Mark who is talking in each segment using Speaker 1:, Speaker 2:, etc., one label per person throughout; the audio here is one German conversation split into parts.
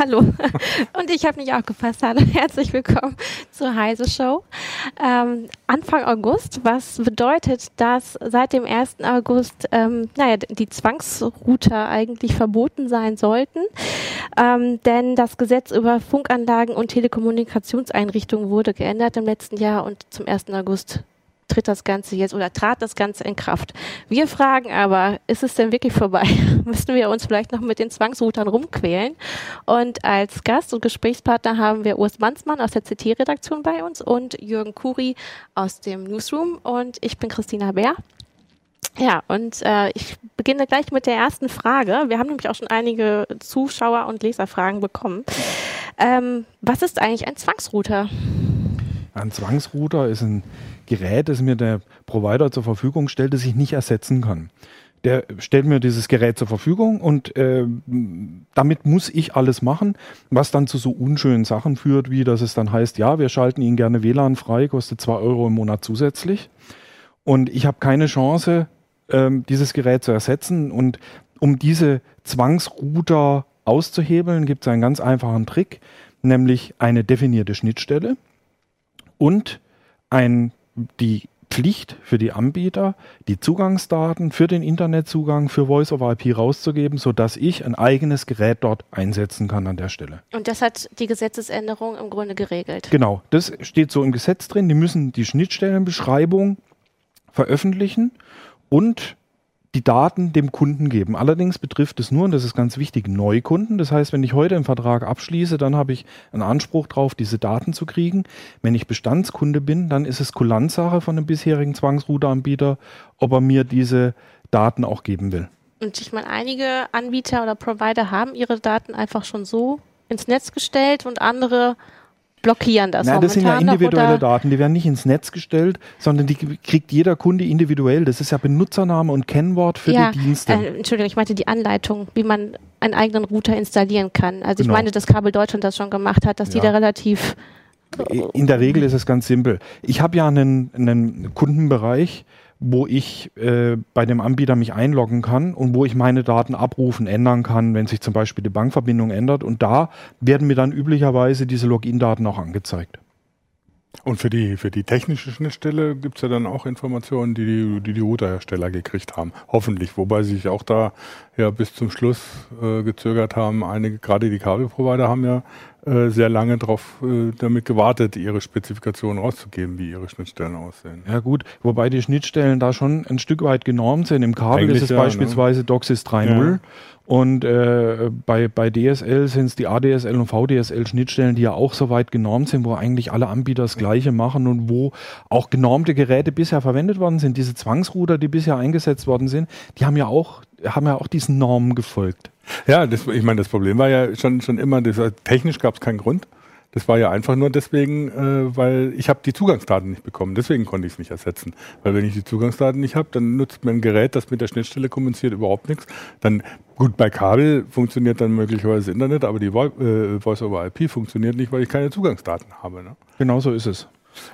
Speaker 1: hallo. Und ich habe nicht aufgepasst. Hallo, herzlich willkommen zur Heise Show. Ähm, Anfang August, was bedeutet, dass seit dem 1. August ähm, naja, die Zwangsrouter eigentlich verboten sein sollten. Ähm, denn das Gesetz über Funkanlagen und Telekommunikationseinrichtungen wurde geändert im letzten Jahr und zum 1. August tritt das Ganze jetzt oder trat das Ganze in Kraft. Wir fragen aber, ist es denn wirklich vorbei? Müssten wir uns vielleicht noch mit den Zwangsroutern rumquälen? Und als Gast und Gesprächspartner haben wir Urs Manzmann aus der CT-Redaktion bei uns und Jürgen Kuri aus dem Newsroom und ich bin Christina Bär. Ja, und äh, ich beginne gleich mit der ersten Frage. Wir haben nämlich auch schon einige Zuschauer- und Leserfragen bekommen. Ähm, was ist eigentlich ein Zwangsrouter?
Speaker 2: Ein Zwangsrouter ist ein Gerät, das mir der Provider zur Verfügung stellt, das ich nicht ersetzen kann. Der stellt mir dieses Gerät zur Verfügung und äh, damit muss ich alles machen, was dann zu so unschönen Sachen führt, wie dass es dann heißt, ja, wir schalten Ihnen gerne WLAN frei, kostet zwei Euro im Monat zusätzlich. Und ich habe keine Chance, ähm, dieses Gerät zu ersetzen. Und um diese Zwangsrouter auszuhebeln, gibt es einen ganz einfachen Trick, nämlich eine definierte Schnittstelle und ein die Pflicht für die Anbieter, die Zugangsdaten für den Internetzugang für Voice over IP rauszugeben, sodass ich ein eigenes Gerät dort einsetzen kann an der Stelle.
Speaker 1: Und das hat die Gesetzesänderung im Grunde geregelt.
Speaker 2: Genau, das steht so im Gesetz drin. Die müssen die Schnittstellenbeschreibung veröffentlichen und die Daten dem Kunden geben. Allerdings betrifft es nur, und das ist ganz wichtig, Neukunden. Das heißt, wenn ich heute einen Vertrag abschließe, dann habe ich einen Anspruch darauf, diese Daten zu kriegen. Wenn ich Bestandskunde bin, dann ist es Kulanzsache von dem bisherigen Zwangsrouteranbieter, ob er mir diese Daten auch geben will.
Speaker 1: Und ich meine, einige Anbieter oder Provider haben ihre Daten einfach schon so ins Netz gestellt und andere blockieren das.
Speaker 2: Nein, das sind ja individuelle Daten, die werden nicht ins Netz gestellt, sondern die kriegt jeder Kunde individuell. Das ist ja Benutzername und Kennwort für ja, die Dienste.
Speaker 1: Äh, Entschuldigung, ich meinte die Anleitung, wie man einen eigenen Router installieren kann. Also genau. ich meine, dass Kabel Deutschland das schon gemacht hat, dass ja. die da relativ
Speaker 2: in der Regel ist es ganz simpel. Ich habe ja einen, einen Kundenbereich, wo ich äh, bei dem Anbieter mich einloggen kann und wo ich meine Daten abrufen, ändern kann, wenn sich zum Beispiel die Bankverbindung ändert. Und da werden mir dann üblicherweise diese Login-Daten auch angezeigt.
Speaker 3: Und für die, für die technische Schnittstelle gibt es ja dann auch Informationen, die die, die, die Routerhersteller gekriegt haben. Hoffentlich. Wobei sie sich auch da ja bis zum Schluss äh, gezögert haben. Einige, gerade die Kabelprovider haben ja sehr lange darauf äh, damit gewartet, ihre Spezifikationen rauszugeben, wie ihre Schnittstellen aussehen.
Speaker 2: Ja gut, wobei die Schnittstellen da schon ein Stück weit genormt sind. Im Kabel Eigentlich ist es ja, ne? beispielsweise ne? DOCSIS 3.0 ja. Und äh, bei, bei DSL sind es die ADSL und VDSL-Schnittstellen, die ja auch so weit genormt sind, wo eigentlich alle Anbieter das Gleiche machen und wo auch genormte Geräte bisher verwendet worden sind. Diese Zwangsrouter, die bisher eingesetzt worden sind, die haben ja auch, haben ja auch diesen Normen gefolgt.
Speaker 3: Ja, das, ich meine, das Problem war ja schon, schon immer, das, technisch gab es keinen Grund. Das war ja einfach nur deswegen, äh, weil ich habe die Zugangsdaten nicht bekommen. Deswegen konnte ich es nicht ersetzen. Weil wenn ich die Zugangsdaten nicht habe, dann nutzt mir ein Gerät, das mit der Schnittstelle kommuniziert, überhaupt nichts. Dann gut, bei Kabel funktioniert dann möglicherweise Internet, aber die äh, Voice over IP funktioniert nicht, weil ich keine Zugangsdaten habe. Ne?
Speaker 2: Genau so ist es.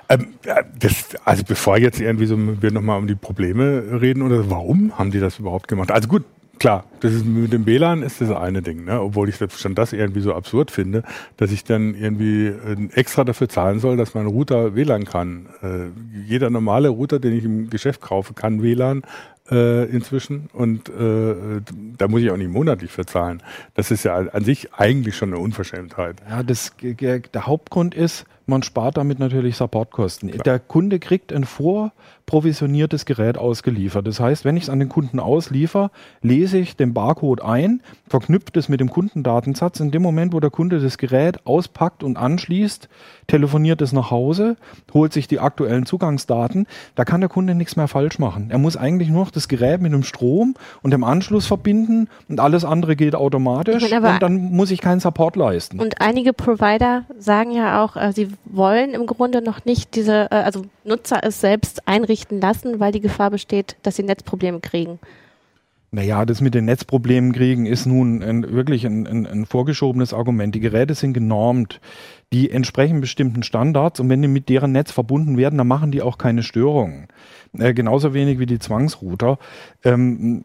Speaker 3: Ähm, das, also bevor jetzt irgendwie so wir nochmal um die Probleme reden oder warum haben die das überhaupt gemacht? Also gut, Klar, das ist mit dem WLAN ist das eine Ding, ne? obwohl ich schon das irgendwie so absurd finde, dass ich dann irgendwie äh, extra dafür zahlen soll, dass mein Router WLAN kann. Äh, jeder normale Router, den ich im Geschäft kaufe, kann WLAN äh, inzwischen und äh, da muss ich auch nicht monatlich verzahlen. Das ist ja an sich eigentlich schon eine Unverschämtheit.
Speaker 2: Ja, das, der Hauptgrund ist, man spart damit natürlich Supportkosten. Klar. Der Kunde kriegt ein vorprovisioniertes Gerät ausgeliefert. Das heißt, wenn ich es an den Kunden ausliefer, lese ich den Barcode ein, verknüpft es mit dem Kundendatensatz. In dem Moment, wo der Kunde das Gerät auspackt und anschließt, telefoniert es nach Hause, holt sich die aktuellen Zugangsdaten. Da kann der Kunde nichts mehr falsch machen. Er muss eigentlich nur noch das Gerät mit dem Strom und dem Anschluss verbinden und alles andere geht automatisch und dann muss ich keinen Support leisten.
Speaker 1: Und einige Provider sagen ja auch, äh, sie wollen im Grunde noch nicht diese, äh, also Nutzer es selbst einrichten lassen, weil die Gefahr besteht, dass sie Netzprobleme kriegen.
Speaker 2: Naja, das mit den Netzproblemen kriegen ist nun ein, wirklich ein, ein, ein, vorgeschobenes Argument. Die Geräte sind genormt. die entsprechen bestimmten Standards und wenn die mit deren Netz verbunden werden, dann machen die auch keine Störungen. Äh, genauso wenig wie die Zwangsrouter. Ähm,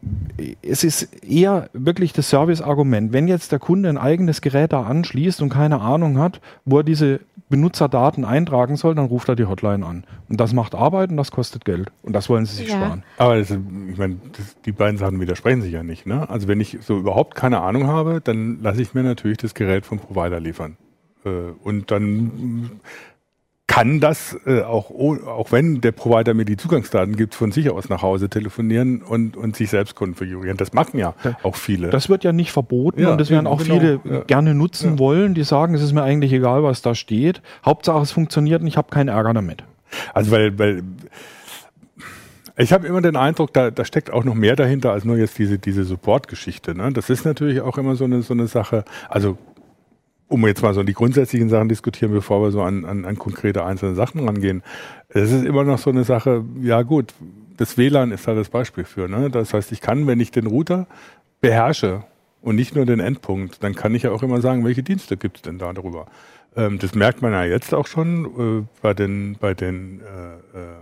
Speaker 2: es ist eher wirklich das Service-Argument. Wenn jetzt der Kunde ein eigenes Gerät da anschließt und keine Ahnung hat, wo er diese Benutzerdaten eintragen soll, dann ruft er die Hotline an. Und das macht Arbeit und das kostet Geld. Und das wollen sie sich ja. sparen.
Speaker 3: Aber das, ich meine, das, die beiden Sachen widersprechen sich ja nicht. Ne? Also wenn ich so überhaupt keine Ahnung habe, dann lasse ich mir natürlich das Gerät vom Provider liefern. Äh, und dann kann das äh, auch, auch wenn der Provider mir die Zugangsdaten gibt, von sich aus nach Hause telefonieren und, und sich selbst konfigurieren. Das machen ja auch viele.
Speaker 2: Das wird ja nicht verboten ja, und das werden auch genau, viele ja. gerne nutzen ja. wollen, die sagen, es ist mir eigentlich egal, was da steht. Hauptsache es funktioniert und ich habe keinen Ärger damit.
Speaker 3: Also weil, weil ich habe immer den Eindruck, da, da steckt auch noch mehr dahinter als nur jetzt diese, diese Support-Geschichte. Ne? Das ist natürlich auch immer so eine, so eine Sache. Also um jetzt mal so die grundsätzlichen Sachen diskutieren, bevor wir so an, an, an konkrete einzelne Sachen rangehen. Es ist immer noch so eine Sache, ja gut, das WLAN ist da das Beispiel für. Ne? Das heißt, ich kann, wenn ich den Router beherrsche und nicht nur den Endpunkt, dann kann ich ja auch immer sagen, welche Dienste gibt es denn da drüber. Ähm, das merkt man ja jetzt auch schon äh, bei den, bei den äh, äh,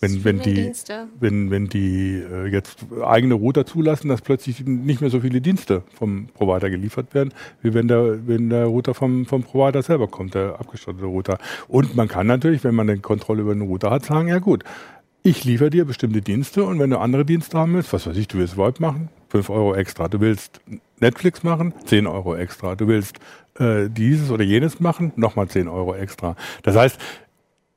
Speaker 3: wenn, wenn die, wenn, wenn die äh, jetzt eigene Router zulassen, dass plötzlich nicht mehr so viele Dienste vom Provider geliefert werden, wie wenn der, wenn der Router vom, vom Provider selber kommt, der abgeschottete Router. Und man kann natürlich, wenn man eine Kontrolle über den Router hat, sagen, ja gut, ich liefere dir bestimmte Dienste und wenn du andere Dienste haben willst, was weiß ich, du willst VoIP machen, 5 Euro extra. Du willst Netflix machen, 10 Euro extra. Du willst äh, dieses oder jenes machen, nochmal 10 Euro extra. Das heißt,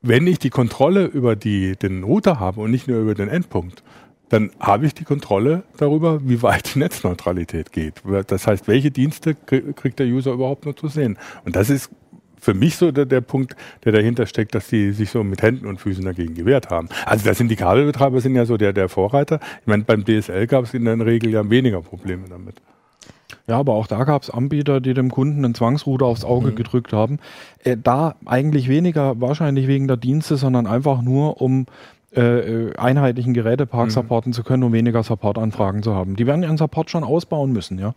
Speaker 3: wenn ich die Kontrolle über die, den Router habe und nicht nur über den Endpunkt, dann habe ich die Kontrolle darüber, wie weit die Netzneutralität geht. Das heißt, welche Dienste kriegt der User überhaupt nur zu sehen? Und das ist für mich so der, der Punkt, der dahinter steckt, dass die sich so mit Händen und Füßen dagegen gewehrt haben. Also das sind die Kabelbetreiber sind ja so der, der Vorreiter. Ich meine, beim DSL gab es in der Regel ja weniger Probleme damit.
Speaker 2: Ja, aber auch da gab es Anbieter, die dem Kunden einen Zwangsruder aufs Auge mhm. gedrückt haben. Äh, da eigentlich weniger wahrscheinlich wegen der Dienste, sondern einfach nur, um äh, äh einheitlichen Gerätepark mhm. supporten zu können, um weniger Supportanfragen zu haben. Die werden ihren Support schon ausbauen müssen, ja.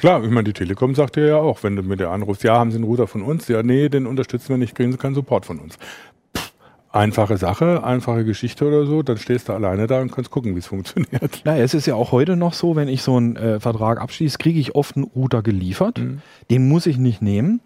Speaker 3: Klar, ich meine, die Telekom sagt ja auch, wenn du mit der anrufst, ja, haben Sie einen Router von uns? Ja, nee, den unterstützen wir nicht, kriegen Sie keinen Support von uns einfache Sache, einfache Geschichte oder so, dann stehst du alleine da und kannst gucken, wie es funktioniert.
Speaker 2: Na, es ist ja auch heute noch so, wenn ich so einen äh, Vertrag abschließe, kriege ich oft einen Router geliefert. Mhm. Den muss ich nicht nehmen.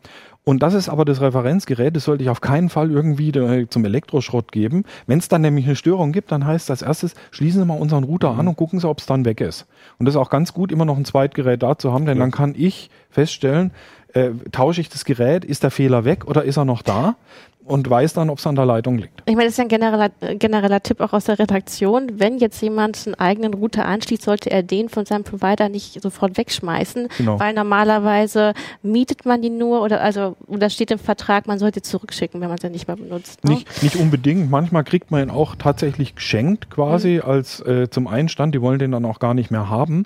Speaker 2: Und das ist aber das Referenzgerät, das sollte ich auf keinen Fall irgendwie äh, zum Elektroschrott geben. Wenn es dann nämlich eine Störung gibt, dann heißt das erstes, schließen Sie mal unseren Router mhm. an und gucken Sie, ob es dann weg ist. Und das ist auch ganz gut, immer noch ein Zweitgerät da zu haben, denn ja. dann kann ich feststellen, äh, tausche ich das Gerät, ist der Fehler weg oder ist er noch da? Und weiß dann, ob es an der Leitung liegt.
Speaker 1: Ich meine, das ist ja ein genereller, genereller Tipp auch aus der Redaktion. Wenn jetzt jemand einen eigenen Router anschließt, sollte er den von seinem Provider nicht sofort wegschmeißen, genau. weil normalerweise mietet man die nur oder also oder steht im Vertrag, man sollte zurückschicken, wenn man sie nicht mehr benutzt.
Speaker 2: Ne? Nicht, nicht unbedingt. Manchmal kriegt man ihn auch tatsächlich geschenkt quasi mhm. als äh, zum Einstand. Die wollen den dann auch gar nicht mehr haben.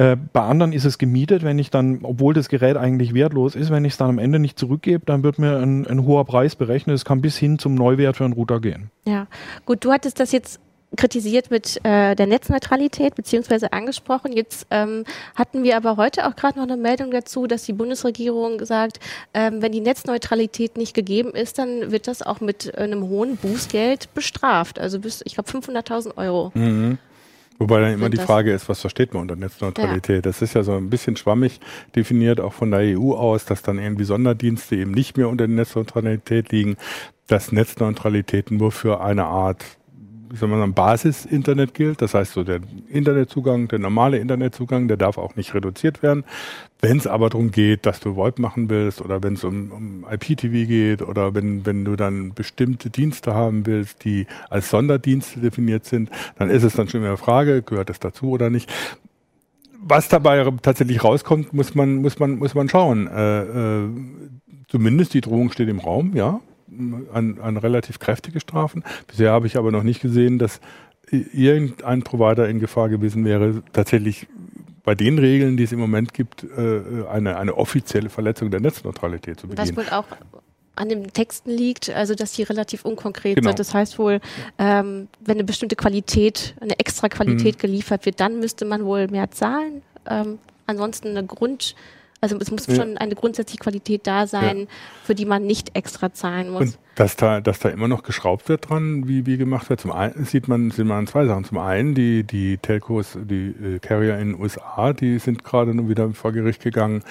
Speaker 2: Äh, bei anderen ist es gemietet, wenn ich dann, obwohl das Gerät eigentlich wertlos ist, wenn ich es dann am Ende nicht zurückgebe, dann wird mir ein, ein hoher Preis berechnet. Es kann bis hin zum Neuwert für einen Router gehen.
Speaker 1: Ja, gut, du hattest das jetzt kritisiert mit äh, der Netzneutralität beziehungsweise angesprochen. Jetzt ähm, hatten wir aber heute auch gerade noch eine Meldung dazu, dass die Bundesregierung sagt, ähm, wenn die Netzneutralität nicht gegeben ist, dann wird das auch mit einem hohen Bußgeld bestraft. Also bis, ich glaube, 500.000 Euro.
Speaker 3: Mhm. Wobei dann immer die Frage ist, was versteht man unter Netzneutralität? Ja. Das ist ja so ein bisschen schwammig definiert, auch von der EU aus, dass dann irgendwie Sonderdienste eben nicht mehr unter der Netzneutralität liegen, dass Netzneutralität nur für eine Art wie soll man sagen, Basis-Internet gilt. Das heißt, so der Internetzugang, der normale Internetzugang, der darf auch nicht reduziert werden. Wenn es aber darum geht, dass du VoIP machen willst oder wenn es um, um IPTV geht oder wenn, wenn du dann bestimmte Dienste haben willst, die als Sonderdienste definiert sind, dann ist es dann schon eine Frage, gehört das dazu oder nicht was dabei tatsächlich rauskommt, muss man, muss man, muss man schauen. Äh, äh, zumindest die Drohung steht im Raum, ja an, an relativ kräftige Strafen. Bisher habe ich aber noch nicht gesehen, dass irgendein Provider in Gefahr gewesen wäre, tatsächlich bei den Regeln, die es im Moment gibt, äh, eine, eine offizielle Verletzung der Netzneutralität zu begehen.
Speaker 1: Was wohl auch an den Texten liegt, also dass die relativ unkonkret genau. sind. Das heißt wohl, ähm, wenn eine bestimmte Qualität, eine extra Qualität mhm. geliefert wird, dann müsste man wohl mehr zahlen. Ähm, ansonsten eine Grund Also es muss schon eine grundsätzliche Qualität da sein, ja. für die man nicht extra zahlen muss. Und
Speaker 3: dass da, dass da immer noch geschraubt wird dran, wie, wie gemacht wird. Zum einen sieht man, sieht man zwei Sachen. Zum einen, die, die Telcos, die äh, Carrier in den USA, die sind gerade nun wieder vor Gericht gegangen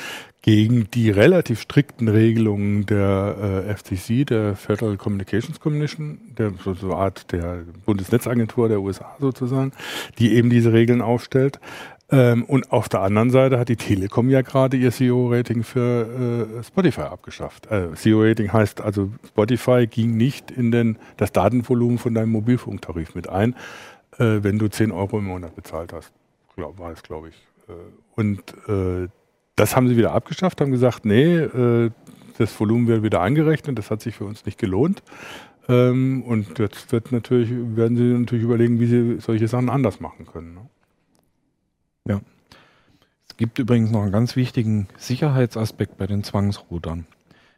Speaker 3: gegen die relativ strikten Regelungen der äh, FCC, der Federal Communications Commission, der so, so Art der Bundesnetzagentur der USA sozusagen, die eben diese Regeln aufstellt. Ähm, und auf der anderen Seite hat die Telekom ja gerade ihr CEO-Rating für äh, Spotify abgeschafft. Äh, CEO-Rating heißt also, Spotify ging nicht in den, das Datenvolumen von deinem Mobilfunktarif mit ein, äh, wenn du 10 Euro im Monat bezahlt hast. Glaub, war es, glaube ich. Äh, und äh, das haben sie wieder abgeschafft, haben gesagt, nee, äh, das Volumen wird wieder angerechnet, das hat sich für uns nicht gelohnt. Ähm, und jetzt wird natürlich, werden sie natürlich überlegen, wie sie solche Sachen anders machen können. Ne?
Speaker 2: Ja. Es gibt übrigens noch einen ganz wichtigen Sicherheitsaspekt bei den Zwangsroutern.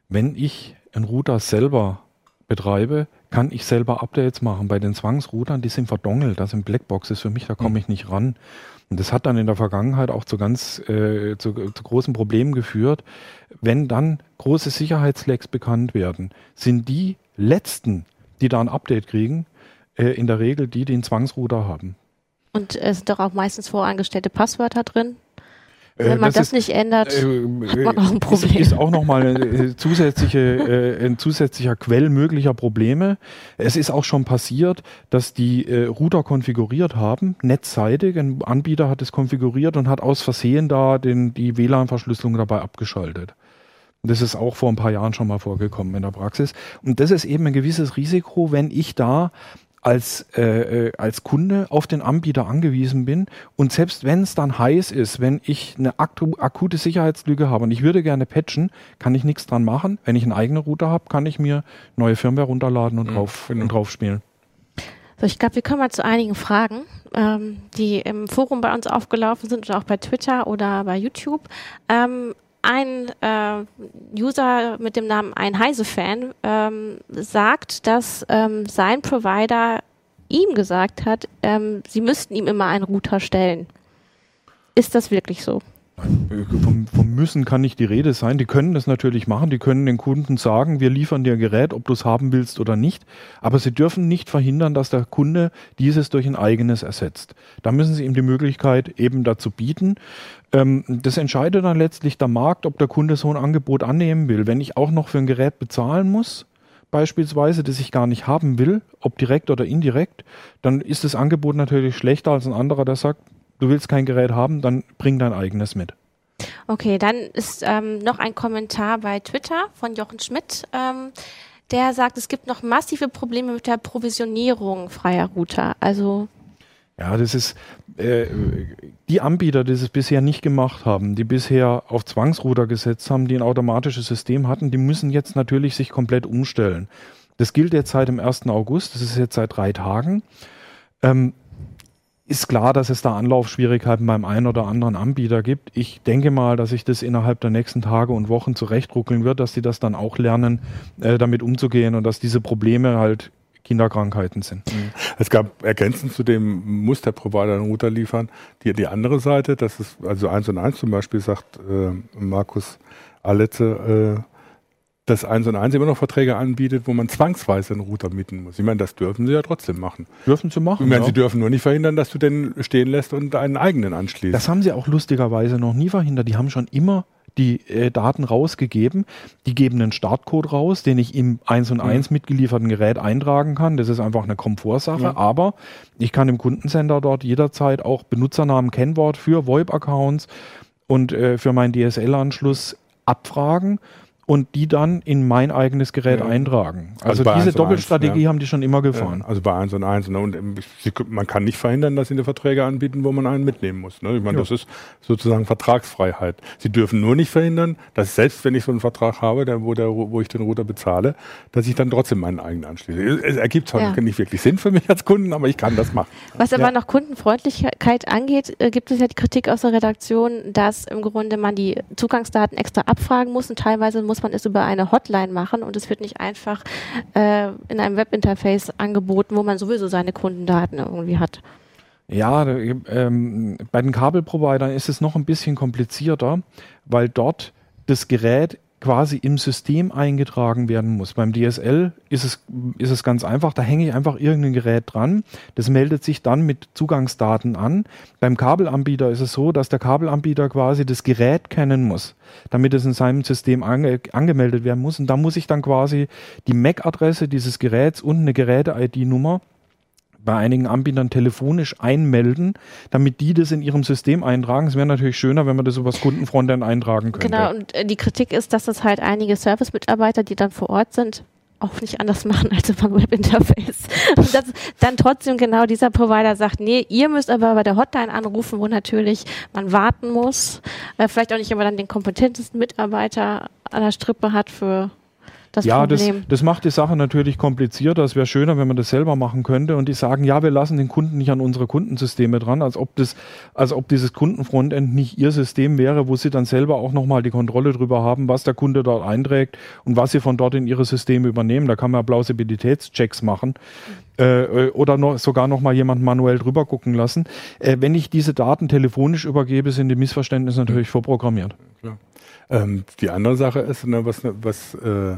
Speaker 2: Wenn ich einen Router selber betreibe, kann ich selber Updates machen. Bei den Zwangsroutern, die sind verdongelt, das sind Blackboxes für mich, da komme ich nicht ran. Und das hat dann in der Vergangenheit auch zu ganz äh, zu, zu großen Problemen geführt. Wenn dann große Sicherheitslecks bekannt werden, sind die letzten, die da ein Update kriegen, äh, in der Regel die, die einen Zwangsrouter haben.
Speaker 1: Und es sind doch auch meistens vorangestellte Passwörter drin. Äh, Wenn man das, das ist, nicht ändert, äh, hat man auch ein Problem.
Speaker 2: Ist, ist auch nochmal zusätzliche, äh, ein zusätzlicher Quell möglicher Probleme. Es ist auch schon passiert, dass die äh, Router konfiguriert haben, netzseitig. Ein Anbieter hat es konfiguriert und hat aus Versehen da den, die WLAN-Verschlüsselung dabei abgeschaltet. Das ist auch vor ein paar Jahren schon mal vorgekommen in der Praxis. Und das ist eben ein gewisses Risiko, wenn ich da als, äh, äh, als Kunde auf den Anbieter angewiesen bin. Und selbst wenn es dann heiß ist, wenn ich eine akute Sicherheitslüge habe und ich würde gerne patchen, kann ich nichts dran machen. Wenn ich einen eigenen Router habe, kann ich mir neue Firmware runterladen und, mhm, drauf, und drauf spielen.
Speaker 1: So, ich glaube, wir kommen mal zu einigen Fragen, ähm, die im Forum bei uns aufgelaufen sind oder auch bei Twitter oder bei YouTube. Ähm, ein äh, User mit dem Namen ein Heise-Fan ähm, sagt, dass ähm, sein Provider ihm gesagt hat, ähm, sie müssten ihm immer einen Router stellen. Ist das wirklich so?
Speaker 2: Vom, vom, Müssen kann nicht die Rede sein. Die können das natürlich machen. Die können den Kunden sagen, wir liefern dir ein Gerät, ob du es haben willst oder nicht. Aber sie dürfen nicht verhindern, dass der Kunde dieses durch ein eigenes ersetzt. Da müssen sie ihm die Möglichkeit eben dazu bieten. Ähm, das entscheidet dann letztlich der Markt, ob der Kunde so ein Angebot annehmen will. Wenn ich auch noch für ein Gerät bezahlen muss, beispielsweise, das ich gar nicht haben will, ob direkt oder indirekt, dann ist das Angebot natürlich schlechter als ein anderer, der sagt, du willst kein Gerät haben, dann bring dein eigenes mit.
Speaker 1: Okay, dann ist ähm, noch ein Kommentar bei Twitter von Jochen Schmidt. Ähm, der sagt, es gibt noch massive Probleme mit der Provisionierung freier Router. Also
Speaker 2: ja, das ist äh, die Anbieter, die es bisher nicht gemacht haben, die bisher auf Zwangsrouter gesetzt haben, die ein automatisches System hatten, die müssen jetzt natürlich sich komplett umstellen. Das gilt jetzt seit dem 1. August, das ist jetzt seit drei Tagen. Ähm, ist klar, dass es da Anlaufschwierigkeiten beim einen oder anderen Anbieter gibt. Ich denke mal, dass sich das innerhalb der nächsten Tage und Wochen zurechtruckeln wird, dass sie das dann auch lernen, äh, damit umzugehen und dass diese Probleme halt Kinderkrankheiten sind. Mhm.
Speaker 3: Es gab ergänzend zu dem muss der Provider einen Router liefern. Die, die andere Seite, das ist also eins und eins zum Beispiel, sagt äh, Markus Aletze, äh, dass eins und eins immer noch Verträge anbietet, wo man zwangsweise einen Router mieten muss. Ich meine, das dürfen sie ja trotzdem machen.
Speaker 2: Dürfen sie machen.
Speaker 3: Ich meine, ja. sie dürfen nur nicht verhindern, dass du den stehen lässt und einen eigenen anschließt.
Speaker 2: Das haben sie auch lustigerweise noch nie verhindert. Die haben schon immer die äh, Daten rausgegeben. Die geben einen Startcode raus, den ich im 1 und 1 mhm. mitgelieferten Gerät eintragen kann. Das ist einfach eine Komfortsache. Ja. Aber ich kann im Kundencenter dort jederzeit auch Benutzernamen, Kennwort für VoIP-Accounts und äh, für meinen DSL-Anschluss abfragen und die dann in mein eigenes Gerät ja. eintragen. Also, also diese Doppelstrategie 1, ja. haben die schon immer gefahren.
Speaker 3: Ja, also bei 1 und 1. Ne? Und man kann nicht verhindern, dass sie eine Verträge anbieten, wo man einen mitnehmen muss. Ne? Ich meine, das ist sozusagen Vertragsfreiheit. Sie dürfen nur nicht verhindern, dass selbst wenn ich so einen Vertrag habe, der, wo, der, wo ich den Router bezahle, dass ich dann trotzdem meinen eigenen anschließe. Es ergibt halt nicht wirklich Sinn für mich als Kunden, aber ich kann das machen.
Speaker 1: Was aber noch Kundenfreundlichkeit angeht, äh, gibt es ja die Kritik aus der Redaktion, dass im Grunde man die Zugangsdaten extra abfragen muss und teilweise muss man es über eine Hotline machen und es wird nicht einfach äh, in einem Webinterface angeboten, wo man sowieso seine Kundendaten irgendwie hat.
Speaker 2: Ja, ähm, bei den Kabelprovidern ist es noch ein bisschen komplizierter, weil dort das Gerät quasi im System eingetragen werden muss. Beim DSL ist es, ist es ganz einfach, da hänge ich einfach irgendein Gerät dran, das meldet sich dann mit Zugangsdaten an. Beim Kabelanbieter ist es so, dass der Kabelanbieter quasi das Gerät kennen muss, damit es in seinem System ange, angemeldet werden muss. Und da muss ich dann quasi die MAC-Adresse dieses Geräts und eine Geräte-ID-Nummer bei einigen Anbietern telefonisch einmelden, damit die das in ihrem System eintragen. Es wäre natürlich schöner, wenn man das übers Kundenfrontend eintragen könnte.
Speaker 1: Genau, und äh, die Kritik ist, dass es halt einige Service-Mitarbeiter, die dann vor Ort sind, auch nicht anders machen als über ein Webinterface. Und dass dann trotzdem genau dieser Provider sagt, nee, ihr müsst aber bei der Hotline anrufen, wo natürlich man warten muss, äh, vielleicht auch nicht immer dann den kompetentesten Mitarbeiter an der Strippe hat für das
Speaker 2: ja,
Speaker 1: Problem.
Speaker 2: Das, das macht die Sache natürlich komplizierter. Es wäre schöner, wenn man das selber machen könnte. Und die sagen, ja, wir lassen den Kunden nicht an unsere Kundensysteme dran, als ob das, als ob dieses Kundenfrontend nicht ihr System wäre, wo sie dann selber auch nochmal die Kontrolle drüber haben, was der Kunde dort einträgt und was sie von dort in ihre Systeme übernehmen. Da kann man Plausibilitätschecks machen. Äh, oder noch, sogar noch mal jemand manuell drüber gucken lassen. Äh, wenn ich diese Daten telefonisch übergebe, sind die Missverständnisse natürlich vorprogrammiert.
Speaker 3: Klar. Ähm, die andere Sache ist, ne, was, was äh,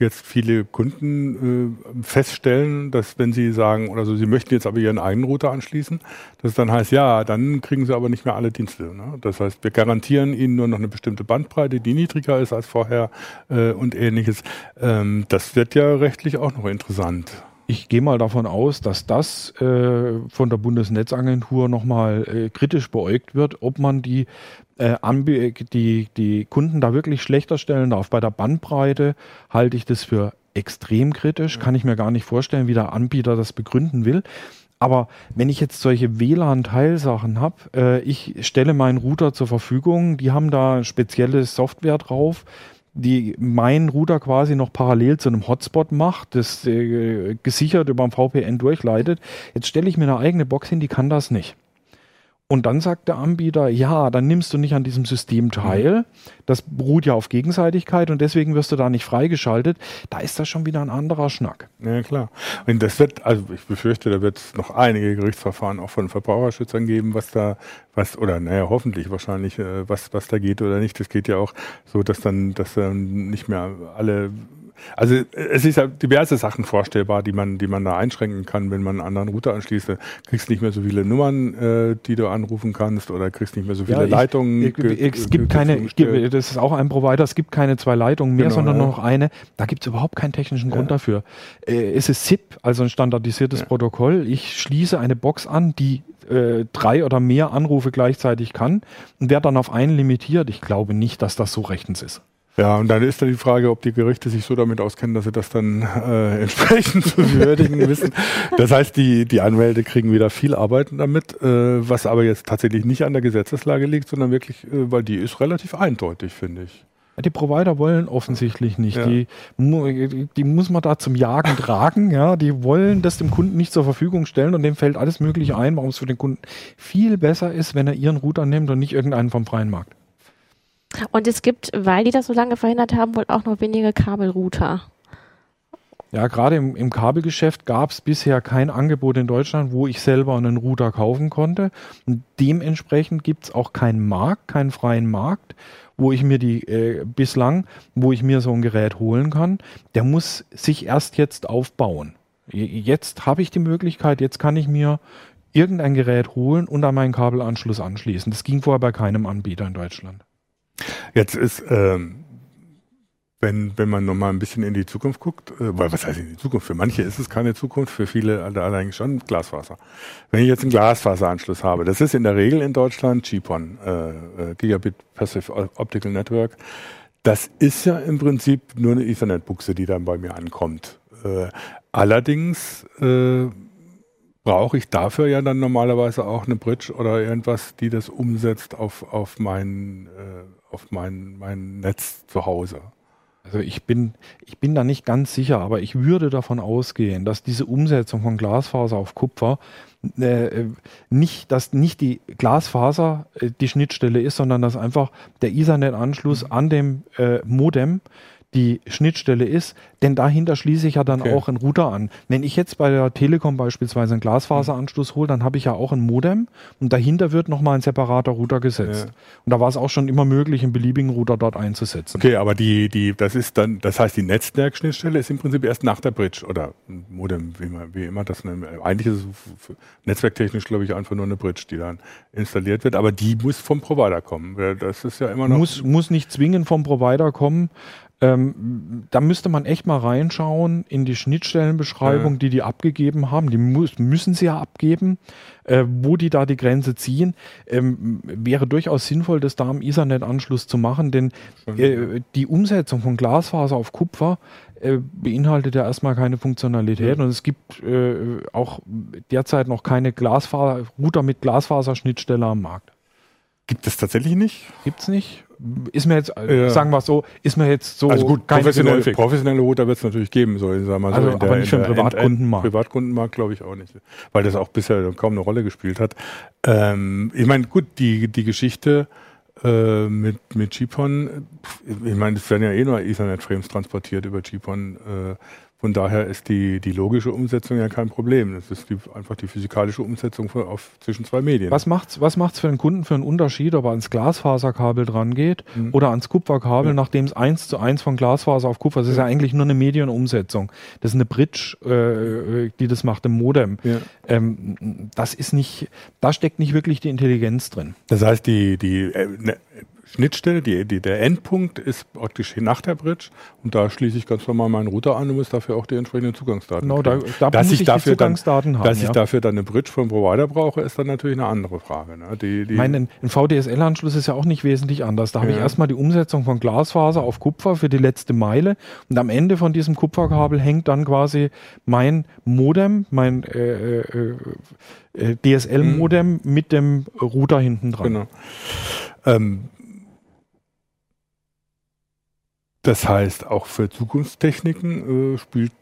Speaker 3: jetzt viele Kunden äh, feststellen, dass wenn sie sagen, oder so, sie möchten jetzt aber ihren eigenen Router anschließen, das dann heißt, ja, dann kriegen sie aber nicht mehr alle Dienste. Ne? Das heißt, wir garantieren ihnen nur noch eine bestimmte Bandbreite, die niedriger ist als vorher äh, und ähnliches. Ähm, das wird ja rechtlich auch noch interessant.
Speaker 2: Ich gehe mal davon aus, dass das äh, von der Bundesnetzagentur nochmal äh, kritisch beäugt wird, ob man die, äh, die, die Kunden da wirklich schlechter stellen darf. Bei der Bandbreite halte ich das für extrem kritisch, kann ich mir gar nicht vorstellen, wie der Anbieter das begründen will. Aber wenn ich jetzt solche WLAN-Teilsachen habe, äh, ich stelle meinen Router zur Verfügung, die haben da spezielle Software drauf, die meinen Router quasi noch parallel zu einem Hotspot macht, das äh, gesichert über ein VPN durchleitet. Jetzt stelle ich mir eine eigene Box hin, die kann das nicht. Und dann sagt der Anbieter, ja, dann nimmst du nicht an diesem System teil. Das beruht ja auf Gegenseitigkeit und deswegen wirst du da nicht freigeschaltet. Da ist das schon wieder ein anderer Schnack.
Speaker 3: Ja, klar. Und das wird, also ich befürchte, da wird es noch einige Gerichtsverfahren auch von Verbraucherschützern geben, was da, was, oder naja, hoffentlich wahrscheinlich, äh, was, was da geht oder nicht. Das geht ja auch so, dass dann, dass dann nicht mehr alle also es ist ja diverse Sachen vorstellbar, die man, die man da einschränken kann, wenn man einen anderen Router anschließt. Du kriegst nicht mehr so viele Nummern, äh, die du anrufen kannst, oder kriegst nicht mehr so viele ja, ich,
Speaker 2: Leitungen.
Speaker 3: Ich,
Speaker 2: ich, es gibt keine, das ist auch ein Provider, es gibt keine zwei Leitungen mehr, genau, sondern ja. nur noch eine. Da gibt es überhaupt keinen technischen Grund ja. dafür. Äh, es ist SIP, also ein standardisiertes Protokoll. Ich schließe eine Box an, die äh, drei oder mehr Anrufe gleichzeitig kann und werde dann auf einen limitiert. Ich glaube nicht, dass das so rechtens ist.
Speaker 3: Ja, und dann ist dann die Frage, ob die Gerichte sich so damit auskennen, dass sie das dann äh, entsprechend zu würdigen wissen. Das heißt, die, die Anwälte kriegen wieder viel Arbeit damit, äh, was aber jetzt tatsächlich nicht an der Gesetzeslage liegt, sondern wirklich, äh, weil die ist relativ eindeutig, finde ich.
Speaker 2: Die Provider wollen offensichtlich nicht. Ja. Die, die muss man da zum Jagen tragen. Ja, die wollen das dem Kunden nicht zur Verfügung stellen und dem fällt alles Mögliche ein, warum es für den Kunden viel besser ist, wenn er ihren Router nimmt und nicht irgendeinen vom freien Markt.
Speaker 1: Und es gibt, weil die das so lange verhindert haben, wohl auch noch wenige Kabelrouter.
Speaker 2: Ja, gerade im, im Kabelgeschäft gab es bisher kein Angebot in Deutschland, wo ich selber einen Router kaufen konnte. Und dementsprechend gibt es auch keinen Markt, keinen freien Markt, wo ich mir die äh, bislang, wo ich mir so ein Gerät holen kann. Der muss sich erst jetzt aufbauen. Jetzt habe ich die Möglichkeit, jetzt kann ich mir irgendein Gerät holen und an meinen Kabelanschluss anschließen. Das ging vorher bei keinem Anbieter in Deutschland.
Speaker 3: Jetzt ist, ähm, wenn, wenn man nochmal ein bisschen in die Zukunft guckt, äh, weil was heißt in die Zukunft? Für manche ist es keine Zukunft, für viele allerdings schon Glasfaser. Wenn ich jetzt einen Glasfaseranschluss habe, das ist in der Regel in Deutschland GPON, äh, äh, Gigabit Passive Optical Network. Das ist ja im Prinzip nur eine Ethernet-Buchse, die dann bei mir ankommt. Äh, allerdings äh, brauche ich dafür ja dann normalerweise auch eine Bridge oder irgendwas, die das umsetzt auf, auf mein, äh, auf mein, mein Netz zu Hause.
Speaker 2: Also ich bin, ich bin da nicht ganz sicher, aber ich würde davon ausgehen, dass diese Umsetzung von Glasfaser auf Kupfer äh, nicht, dass nicht die Glasfaser äh, die Schnittstelle ist, sondern dass einfach der Ethernet-Anschluss an dem äh, Modem die Schnittstelle ist, denn dahinter schließe ich ja dann
Speaker 3: Okay.
Speaker 2: auch einen Router an. Wenn ich jetzt bei der Telekom beispielsweise einen Glasfaseranschluss hole, dann habe ich ja auch ein Modem und dahinter wird nochmal ein separater Router gesetzt.
Speaker 3: Ja.
Speaker 2: Und da war es auch schon immer möglich, einen beliebigen Router dort einzusetzen.
Speaker 3: Okay, aber die, die, das ist dann, das heißt, die Netzwerkschnittstelle ist im Prinzip erst nach der Bridge oder ein Modem, wie, man, wie immer das nennt. Eigentlich ist es netzwerktechnisch, glaube ich, einfach nur eine Bridge, die dann installiert wird, aber die muss vom Provider kommen. Das ist ja immer noch.
Speaker 2: Muss, muss nicht zwingend vom Provider kommen. Ähm, da müsste man echt mal reinschauen in die Schnittstellenbeschreibung,
Speaker 3: Ja.
Speaker 2: die die abgegeben haben. Die muss, müssen sie ja abgeben, äh, wo die da die Grenze ziehen. Ähm, wäre durchaus sinnvoll, das da am Ethernet-Anschluss zu machen, denn äh, die Umsetzung von Glasfaser auf Kupfer äh, beinhaltet ja erstmal keine Funktionalität und es gibt äh, auch derzeit noch keine Glasfaser, Router mit Glasfaserschnittstelle am Markt.
Speaker 3: Gibt es tatsächlich nicht?
Speaker 2: Gibt's nicht. Ist mir jetzt, äh,
Speaker 3: Ja.
Speaker 2: sagen wir es so, ist mir jetzt so
Speaker 3: also gut,
Speaker 2: keine
Speaker 3: professionelle,
Speaker 2: geläufig.
Speaker 3: professionelle Router wird es natürlich geben, so, sagen wir mal so.
Speaker 2: Also,
Speaker 3: in
Speaker 2: aber nicht für den Privatkundenmarkt.
Speaker 3: Privatkundenmarkt glaube ich auch nicht, weil das auch bisher kaum eine Rolle gespielt hat. Ähm, ich meine, gut, die, die Geschichte äh, mit, mit GPON, ich meine, es werden ja eh nur Ethernet-Frames transportiert über GPON. Äh, von daher ist die, die logische Umsetzung ja kein Problem. Das ist die, einfach die physikalische Umsetzung von, auf, zwischen zwei Medien.
Speaker 2: Was macht's, was macht's für den Kunden für einen Unterschied, ob er ans Glasfaserkabel dran geht
Speaker 3: Mhm.
Speaker 2: oder ans Kupferkabel,
Speaker 3: Ja.
Speaker 2: nachdem es eins zu eins von Glasfaser auf Kupfer, das ist ja eigentlich nur eine Medienumsetzung. Das ist eine Bridge, äh, die das macht im Modem.
Speaker 3: Ja.
Speaker 2: Ähm, das ist nicht, da steckt nicht wirklich die Intelligenz drin.
Speaker 3: Das heißt, die, die äh, ne, Schnittstelle, die, die, der Endpunkt ist praktisch nach der Bridge und da schließe ich ganz normal meinen Router an und muss dafür auch die entsprechenden Zugangsdaten
Speaker 2: Genau, da,
Speaker 3: kriegen.
Speaker 2: da
Speaker 3: Dass ich
Speaker 2: ich
Speaker 3: dafür
Speaker 2: die
Speaker 3: dann-
Speaker 2: Zugangsdaten haben.
Speaker 3: Dass ich
Speaker 2: ja.
Speaker 3: dafür dann eine Bridge vom Provider brauche, ist dann natürlich eine andere Frage. Ne? Die, die,
Speaker 2: Ich meine, ein VDSL-Anschluss ist ja auch nicht wesentlich anders. Da habe ich erstmal die Umsetzung von Glasfaser auf Kupfer für die letzte Meile und am Ende von diesem Kupferkabel hängt dann quasi mein Modem, mein äh, äh, äh, DSL-Modem mit dem Router hinten dran.
Speaker 3: Genau. Ähm, das heißt, auch für Zukunftstechniken äh, spielt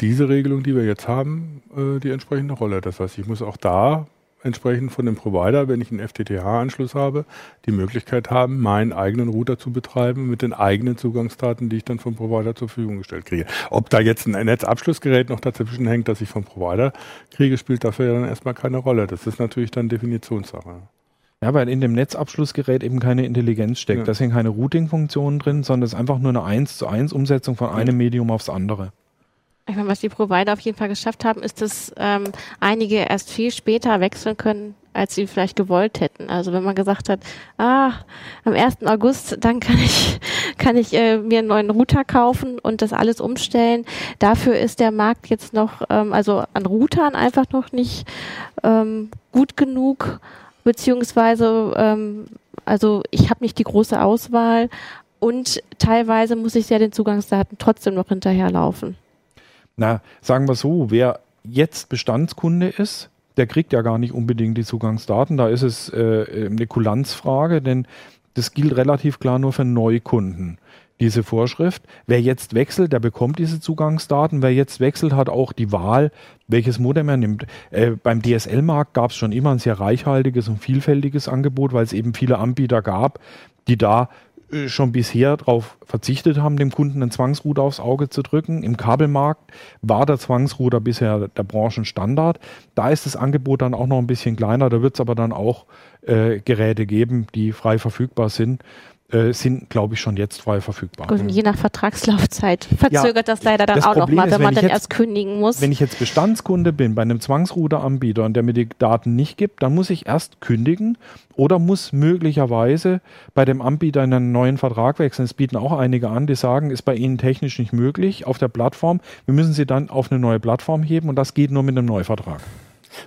Speaker 3: diese Regelung, die wir jetzt haben, äh, die entsprechende Rolle. Das heißt, ich muss auch da entsprechend von dem Provider, wenn ich einen FTTH-Anschluss habe, die Möglichkeit haben, meinen eigenen Router zu betreiben mit den eigenen Zugangsdaten, die ich dann vom Provider zur Verfügung gestellt kriege. Ob da jetzt ein Netzabschlussgerät noch dazwischen hängt, das ich vom Provider kriege, spielt dafür ja dann erstmal keine Rolle. Das ist natürlich dann Definitionssache.
Speaker 2: Ja, weil in dem Netzabschlussgerät eben keine Intelligenz steckt.
Speaker 3: Ja.
Speaker 2: Da sind keine Routing-Funktionen drin, sondern es ist einfach nur eine 1 zu 1 Umsetzung von einem Medium aufs andere.
Speaker 1: Ich meine, was die Provider auf jeden Fall geschafft haben, ist, dass ähm, einige erst viel später wechseln können, als sie vielleicht gewollt hätten. Also wenn man gesagt hat, ah, am 1. August, dann kann ich, kann ich äh, mir einen neuen Router kaufen und das alles umstellen. Dafür ist der Markt jetzt noch, ähm, also an Routern einfach noch nicht ähm, gut genug, beziehungsweise, ähm, also ich habe nicht die große Auswahl und teilweise muss ich ja den Zugangsdaten trotzdem noch hinterherlaufen.
Speaker 2: Na, sagen wir so, wer jetzt Bestandskunde ist, der kriegt ja gar nicht unbedingt die Zugangsdaten. Da ist es äh, eine Kulanzfrage, denn das gilt relativ klar nur für Neukunden. Diese Vorschrift. Wer jetzt wechselt, der bekommt diese Zugangsdaten. Wer jetzt wechselt, hat auch die Wahl, welches Modem er nimmt. Äh, beim DSL-Markt gab es schon immer ein sehr reichhaltiges und vielfältiges Angebot, weil es eben viele Anbieter gab, die da äh, schon bisher darauf verzichtet haben, dem Kunden einen Zwangsrouter aufs Auge zu drücken. Im Kabelmarkt war der Zwangsrouter bisher der Branchenstandard. Da ist das Angebot dann auch noch ein bisschen kleiner. Da wird es aber dann auch äh, Geräte geben, die frei verfügbar sind. Äh, sind, glaube ich, schon jetzt frei verfügbar.
Speaker 1: Gut, und je nach Vertragslaufzeit verzögert das leider dann
Speaker 2: das
Speaker 1: auch nochmal, wenn man dann
Speaker 2: jetzt-
Speaker 1: erst kündigen muss.
Speaker 2: Wenn ich jetzt Bestandskunde bin bei einem Zwangsrouter-Anbieter und der mir die Daten nicht gibt, dann muss ich erst kündigen oder muss möglicherweise bei dem Anbieter in einen neuen Vertrag wechseln. Es bieten auch einige an, die sagen, ist bei ihnen technisch nicht möglich auf der Plattform. Wir müssen sie dann auf eine neue Plattform heben und das geht nur mit einem Neuvertrag.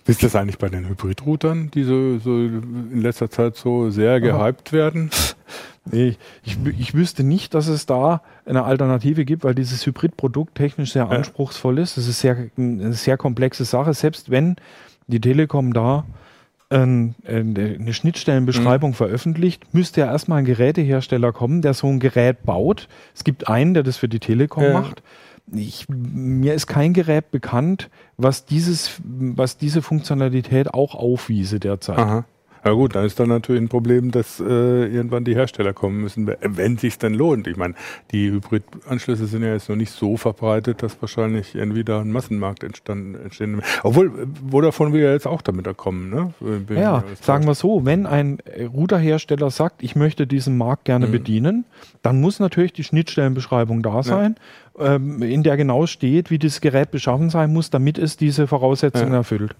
Speaker 3: Wisst ihr das eigentlich bei den Hybridroutern, die so, so in letzter Zeit so sehr gehypt werden?
Speaker 2: Ich, wü- ich wüsste nicht, dass es da eine Alternative gibt, weil dieses Hybridprodukt technisch sehr anspruchsvoll ist. Das ist sehr, eine sehr komplexe Sache. Selbst wenn die Telekom da ähm, äh, eine Schnittstellenbeschreibung veröffentlicht, müsste ja erstmal ein Gerätehersteller kommen, der so ein Gerät baut. Es gibt einen, der das für die Telekom
Speaker 3: Ja.
Speaker 2: macht. Ich, mir ist kein Gerät bekannt, was dieses, was diese Funktionalität auch aufwiese derzeit.
Speaker 3: Aha. Na gut, dann ist dann natürlich ein Problem, dass äh, irgendwann die Hersteller kommen müssen, wenn es sich denn lohnt. Ich meine, die Hybridanschlüsse sind ja jetzt noch nicht so verbreitet, dass wahrscheinlich irgendwie da ein Massenmarkt entstanden, entstehen. Obwohl Vodafone will ja jetzt auch damit kommen. Ne?
Speaker 2: Bin ja, sagen wir so, wenn ein Routerhersteller sagt, ich möchte diesen Markt gerne mhm. bedienen, dann muss natürlich die Schnittstellenbeschreibung da sein. Ja ähm, in der genau steht, wie das Gerät beschaffen sein muss, damit es diese Voraussetzungen ja. erfüllt.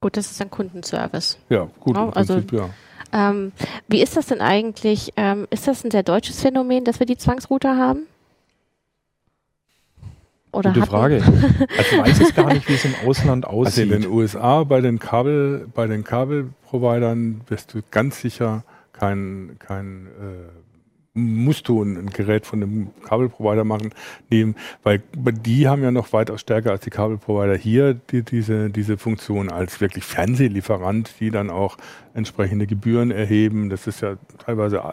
Speaker 1: Gut, das ist ein Kundenservice.
Speaker 3: Ja, gut,
Speaker 1: also, Prinzip, ja. Ähm, wie ist das denn eigentlich? Ähm, ist das ein sehr deutsches Phänomen, dass wir die Zwangsrouter haben?
Speaker 2: Oder Gute Frage. ich weiß es gar nicht, wie es im Ausland aussieht.
Speaker 3: Also in den USA bei den Kabel, bei den Kabelprovidern wirst du ganz sicher kein, kein äh, musst du ein, Gerät von einem Kabelprovider machen, nehmen, weil die haben ja noch weitaus stärker als die Kabelprovider hier die, diese, diese Funktion als wirklich Fernsehlieferant, die dann auch entsprechende Gebühren erheben. Das ist ja teilweise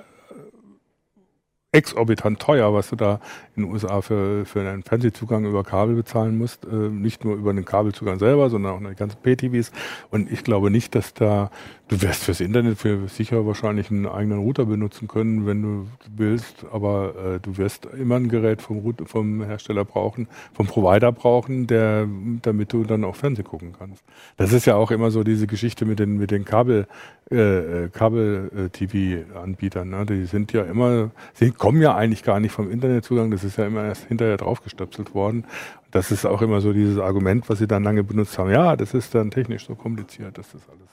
Speaker 3: exorbitant teuer, was du da in den USA für, für einen Fernsehzugang über Kabel bezahlen musst. Äh, nicht nur über den Kabelzugang selber, sondern auch die ganzen PTVs. Und ich glaube nicht, dass da, du wirst fürs Internet für sicher wahrscheinlich einen eigenen Router benutzen können, wenn du willst, aber äh, du wirst immer ein Gerät vom, Router, vom Hersteller brauchen, vom Provider brauchen, der, damit du dann auch Fernsehen gucken kannst. Das ist ja auch immer so diese Geschichte mit den, mit den Kabel, äh, äh Kabel-TV-Anbietern. Ne? Die sind ja immer, sie kommen ja eigentlich gar nicht vom Internetzugang, das ist ja immer erst hinterher draufgestöpselt worden. Das ist auch immer so dieses Argument, was sie dann lange benutzt haben. Ja, das ist dann technisch so kompliziert, dass das alles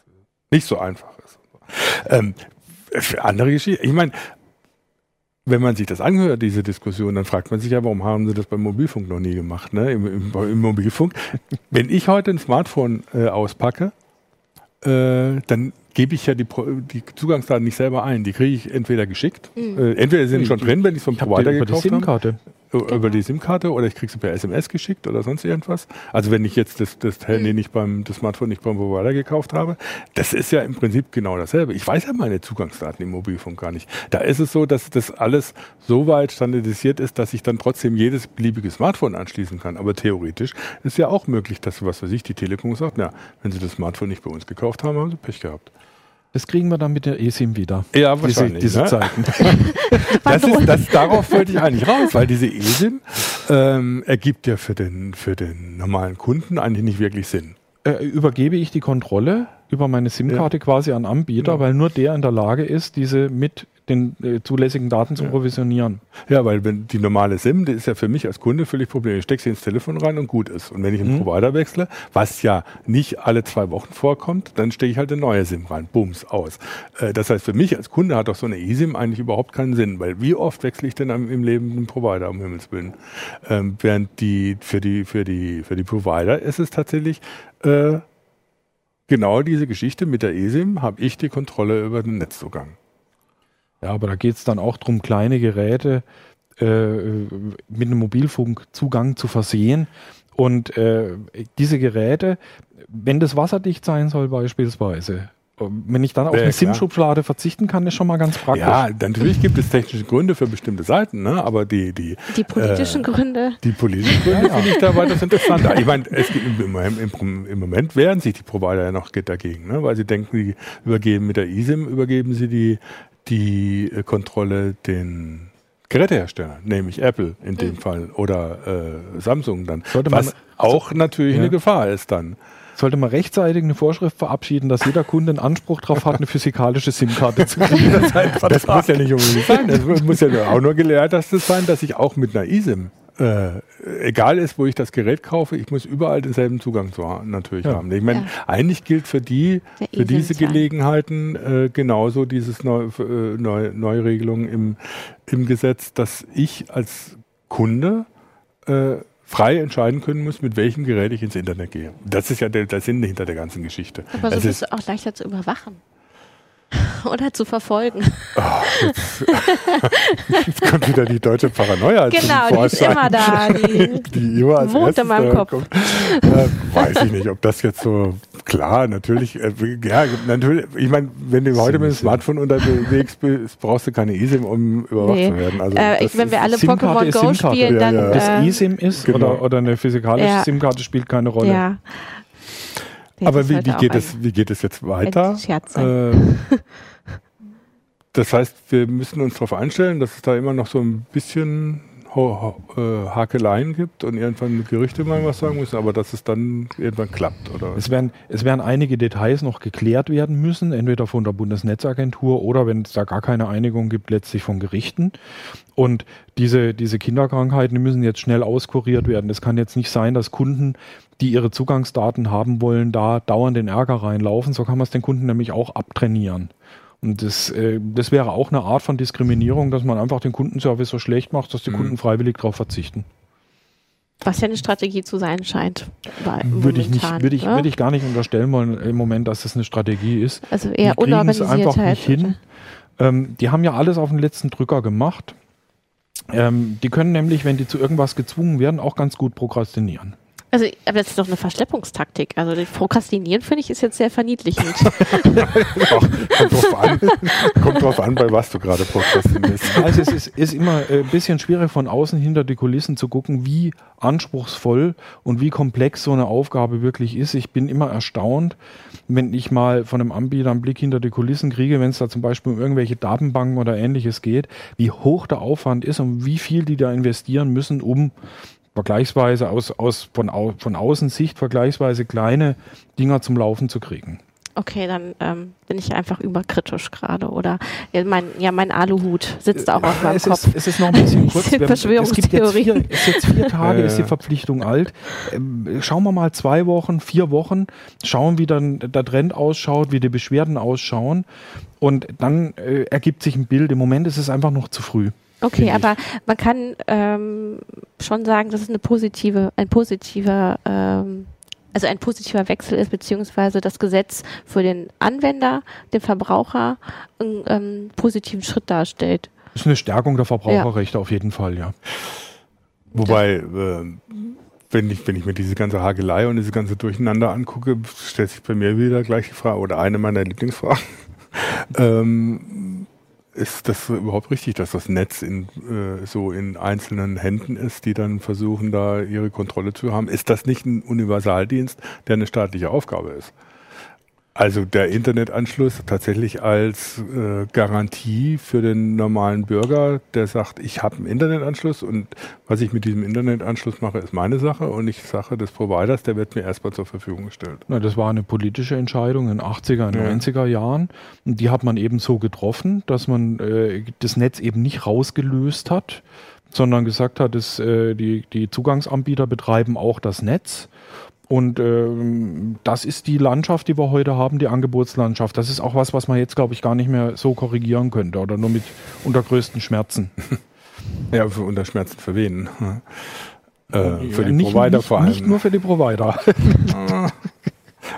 Speaker 3: nicht so einfach ist. Ähm, andere Geschichten, ich meine, wenn man sich das anhört, diese Diskussion, dann fragt man sich ja, warum haben sie das beim Mobilfunk noch nie gemacht, ne? Im, im, im Mobilfunk. Wenn ich heute ein Smartphone äh, auspacke, äh, dann gebe ich ja die, die, Zugangsdaten nicht selber ein. Die kriege ich entweder geschickt, mhm. äh, entweder sind schon drin, wenn ich es vom Provider gekauft habe. Genau. Über die SIM-Karte oder ich kriege sie per SMS geschickt oder sonst irgendwas. Also wenn ich jetzt das, das Handy mhm. nicht beim, das Smartphone nicht beim Provider gekauft habe, das ist ja im Prinzip genau dasselbe. Ich weiß ja meine Zugangsdaten im Mobilfunk gar nicht. Da ist es so, dass das alles so weit standardisiert ist, dass ich dann trotzdem jedes beliebige Smartphone anschließen kann. Aber theoretisch ist ja auch möglich, dass, was weiß ich, die Telekom sagt, na, wenn sie das Smartphone nicht bei uns gekauft haben, haben sie Pech gehabt.
Speaker 2: Das kriegen wir dann mit der eSIM wieder.
Speaker 3: Ja, wahrscheinlich.
Speaker 2: Diese, diese ne? Zeiten.
Speaker 3: das ist, das, darauf wollte ich eigentlich raus, weil diese eSIM ähm, ergibt ja für den, für den normalen Kunden eigentlich nicht wirklich Sinn.
Speaker 2: Äh, übergebe ich die Kontrolle über meine SIM-Karte ja. quasi an Anbieter, ja. weil nur der in der Lage ist, diese mit den äh, zulässigen Daten zu ja. provisionieren.
Speaker 3: Ja, weil wenn die normale SIM, die ist ja für mich als Kunde völlig problematisch. Ich stecke sie ins Telefon rein und gut ist. Und wenn ich einen mhm. Provider wechsle, was ja nicht alle zwei Wochen vorkommt, dann stecke ich halt eine neue SIM rein. Bums, aus. Äh, das heißt, für mich als Kunde hat auch so eine eSIM eigentlich überhaupt keinen Sinn, weil wie oft wechsle ich denn im Leben einen Provider, um Himmels Willen? Ähm, während die, für die, für die, für die Provider ist es tatsächlich, äh, genau diese Geschichte mit der eSIM habe ich die Kontrolle über den Netzzugang.
Speaker 2: Ja, aber da geht es dann auch darum, kleine Geräte äh, mit einem Mobilfunkzugang zu versehen. Und äh, diese Geräte, wenn das wasserdicht sein soll beispielsweise, wenn ich dann auf ja, eine SIM-Schublade verzichten kann, ist schon mal ganz praktisch. Ja,
Speaker 3: natürlich gibt es technische Gründe für bestimmte Seiten, ne? aber die die
Speaker 1: die politischen äh, Gründe.
Speaker 3: Die politischen Gründe ja, finde ich da weitaus interessanter. Ich meine, es gibt, im, im, im, Moment wehren sich die Provider ja noch dagegen, ne? weil sie denken, sie übergeben mit der eSIM übergeben sie die die äh, Kontrolle den Gerätehersteller, nämlich Apple in dem mhm. Fall oder äh, Samsung dann,
Speaker 2: Sollte was
Speaker 3: auch natürlich ja. eine Gefahr ist dann.
Speaker 2: Sollte man rechtzeitig eine Vorschrift verabschieden, dass jeder Kunde einen Anspruch darauf hat, eine physikalische SIM-Karte zu kriegen.
Speaker 3: das, das muss ja nicht unbedingt sein. Das muss ja auch nur gelehrt dass das sein, dass ich auch mit einer eSIM äh, egal ist, wo ich das Gerät kaufe, ich muss überall denselben Zugang zu natürlich ja. haben. Ich meine, ja. eigentlich gilt für die, für diese Gelegenheiten äh, genauso dieses Neu, äh, Neu, Neuregelung im, im Gesetz, dass ich als Kunde äh, frei entscheiden können muss, mit welchem Gerät ich ins Internet gehe. Das ist ja der, der Sinn hinter der ganzen Geschichte.
Speaker 1: Aber so bist du auch leichter zu überwachen. oder zu verfolgen. Oh,
Speaker 3: jetzt, jetzt, kommt wieder die deutsche Paranoia.
Speaker 1: Genau, die ist immer da. Die,
Speaker 3: die immer als
Speaker 1: wohnt in meinem Kopf.
Speaker 3: Kommt. Äh, weiß ich nicht, ob das jetzt so klar, natürlich, äh, ja, natürlich, ich meine, wenn du heute mit dem Smartphone unterwegs bist, brauchst du keine eSIM, um überwacht nee. zu werden. Also
Speaker 1: äh, ich, wenn wir alle Pokémon Go spielen, dann. Ja,
Speaker 2: ja. Das eSIM ist genau. oder, oder eine physikalische ja. SIM-Karte spielt keine Rolle.
Speaker 1: Ja.
Speaker 3: Aber wie, wie, geht es, wie geht es jetzt weiter?
Speaker 1: Scherz sein.
Speaker 3: Äh, das heißt, wir müssen uns darauf einstellen, dass es da immer noch so ein bisschen Ho Ho äh, Hakeleien gibt und irgendwann Gerichte mal was sagen müssen, aber dass es dann irgendwann klappt, oder?
Speaker 2: Es werden, es werden einige Details noch geklärt werden müssen, entweder von der Bundesnetzagentur oder wenn es da gar keine Einigung gibt, letztlich von Gerichten. Und diese, diese Kinderkrankheiten, die müssen jetzt schnell auskuriert werden. Es kann jetzt nicht sein, dass Kunden, die ihre Zugangsdaten haben wollen, da dauernd in Ärger reinlaufen. So kann man es den Kunden nämlich auch abtrainieren. Und das, äh, das wäre auch eine Art von Diskriminierung, dass man einfach den Kundenservice so schlecht macht, dass die
Speaker 3: Mhm.
Speaker 2: Kunden freiwillig darauf verzichten.
Speaker 1: Was ja eine Strategie zu sein scheint. Bei,
Speaker 2: Würde ich, nicht, würde, ich, würde ich gar nicht unterstellen wollen im Moment, dass das eine Strategie ist.
Speaker 1: Also eher
Speaker 2: die kriegen es einfach nicht hin. Ähm, die haben ja alles auf den letzten Drücker gemacht. Ähm, die können nämlich, wenn die zu irgendwas gezwungen werden, auch ganz gut prokrastinieren.
Speaker 1: Also, aber das ist doch eine Verschleppungstaktik. Also, das Prokrastinieren finde ich ist jetzt sehr verniedlichend.
Speaker 3: Ach, kommt drauf an, kommt drauf an, bei was du gerade prokrastinierst.
Speaker 2: Also es ist, ist immer äh, ein bisschen schwierig von außen hinter die Kulissen zu gucken, wie anspruchsvoll und wie komplex so eine Aufgabe wirklich ist. Ich bin immer erstaunt, wenn ich mal von einem Anbieter einen Blick hinter die Kulissen kriege, wenn es da zum Beispiel um irgendwelche Datenbanken oder ähnliches geht, wie hoch der Aufwand ist und wie viel die da investieren müssen, um vergleichsweise aus, aus von, au, von Außensicht vergleichsweise kleine Dinger zum Laufen zu kriegen.
Speaker 1: Okay, dann ähm, bin ich einfach überkritisch gerade. Oder ja, mein, ja, mein Aluhut sitzt auch auf meinem
Speaker 2: es
Speaker 1: Kopf.
Speaker 2: Ist, es ist noch ein bisschen kurz. Wir- Es gibt jetzt vier,
Speaker 1: Verschwörungstheorien.
Speaker 2: ist jetzt vier Tage, ist die. Verpflichtung alt. Ähm, Schauen wir mal zwei Wochen, vier Wochen, schauen, wie dann der Trend ausschaut, wie die Beschwerden ausschauen. Und dann äh, ergibt sich ein Bild. Im Moment ist es einfach noch zu früh.
Speaker 1: Okay, aber man kann ähm, schon sagen, dass es eine positive, ein positiver, ähm, also ein positiver Wechsel ist, beziehungsweise das Gesetz für den Anwender, den Verbraucher, einen ähm, positiven Schritt darstellt.
Speaker 2: Das ist eine Stärkung der Verbraucherrechte auf jeden Fall, ja.
Speaker 3: Wobei, äh, wenn, ich, wenn ich mir diese ganze Hagelei und diese ganze Durcheinander angucke, stellt sich bei mir wieder gleich die Frage, oder eine meiner Lieblingsfragen, ähm, ist das überhaupt richtig, dass das Netz in, äh, so in einzelnen Händen ist, die dann versuchen, da ihre Kontrolle zu haben? Ist das nicht ein Universaldienst, der eine staatliche Aufgabe ist? Also der Internetanschluss tatsächlich als äh, Garantie für den normalen Bürger, der sagt, ich habe einen Internetanschluss und was ich mit diesem Internetanschluss mache, ist meine Sache und nicht Sache des Providers, der wird mir erstmal zur Verfügung gestellt.
Speaker 2: Na, das war eine politische Entscheidung in den 80er, und
Speaker 3: Ja.
Speaker 2: 90er Jahren. Und die hat man eben so getroffen, dass man äh, das Netz eben nicht rausgelöst hat, sondern gesagt hat, dass, äh, die, die Zugangsanbieter betreiben auch das Netz. Und ähm, das ist die Landschaft, die wir heute haben, die Angebotslandschaft. Das ist auch was, was man jetzt, glaube ich, gar nicht mehr so korrigieren könnte oder nur mit unter größten Schmerzen.
Speaker 3: Ja, für unter Schmerzen für wen? Äh, für die
Speaker 2: nicht,
Speaker 3: Provider
Speaker 2: nicht,
Speaker 3: vor allem.
Speaker 2: Nicht nur für die Provider.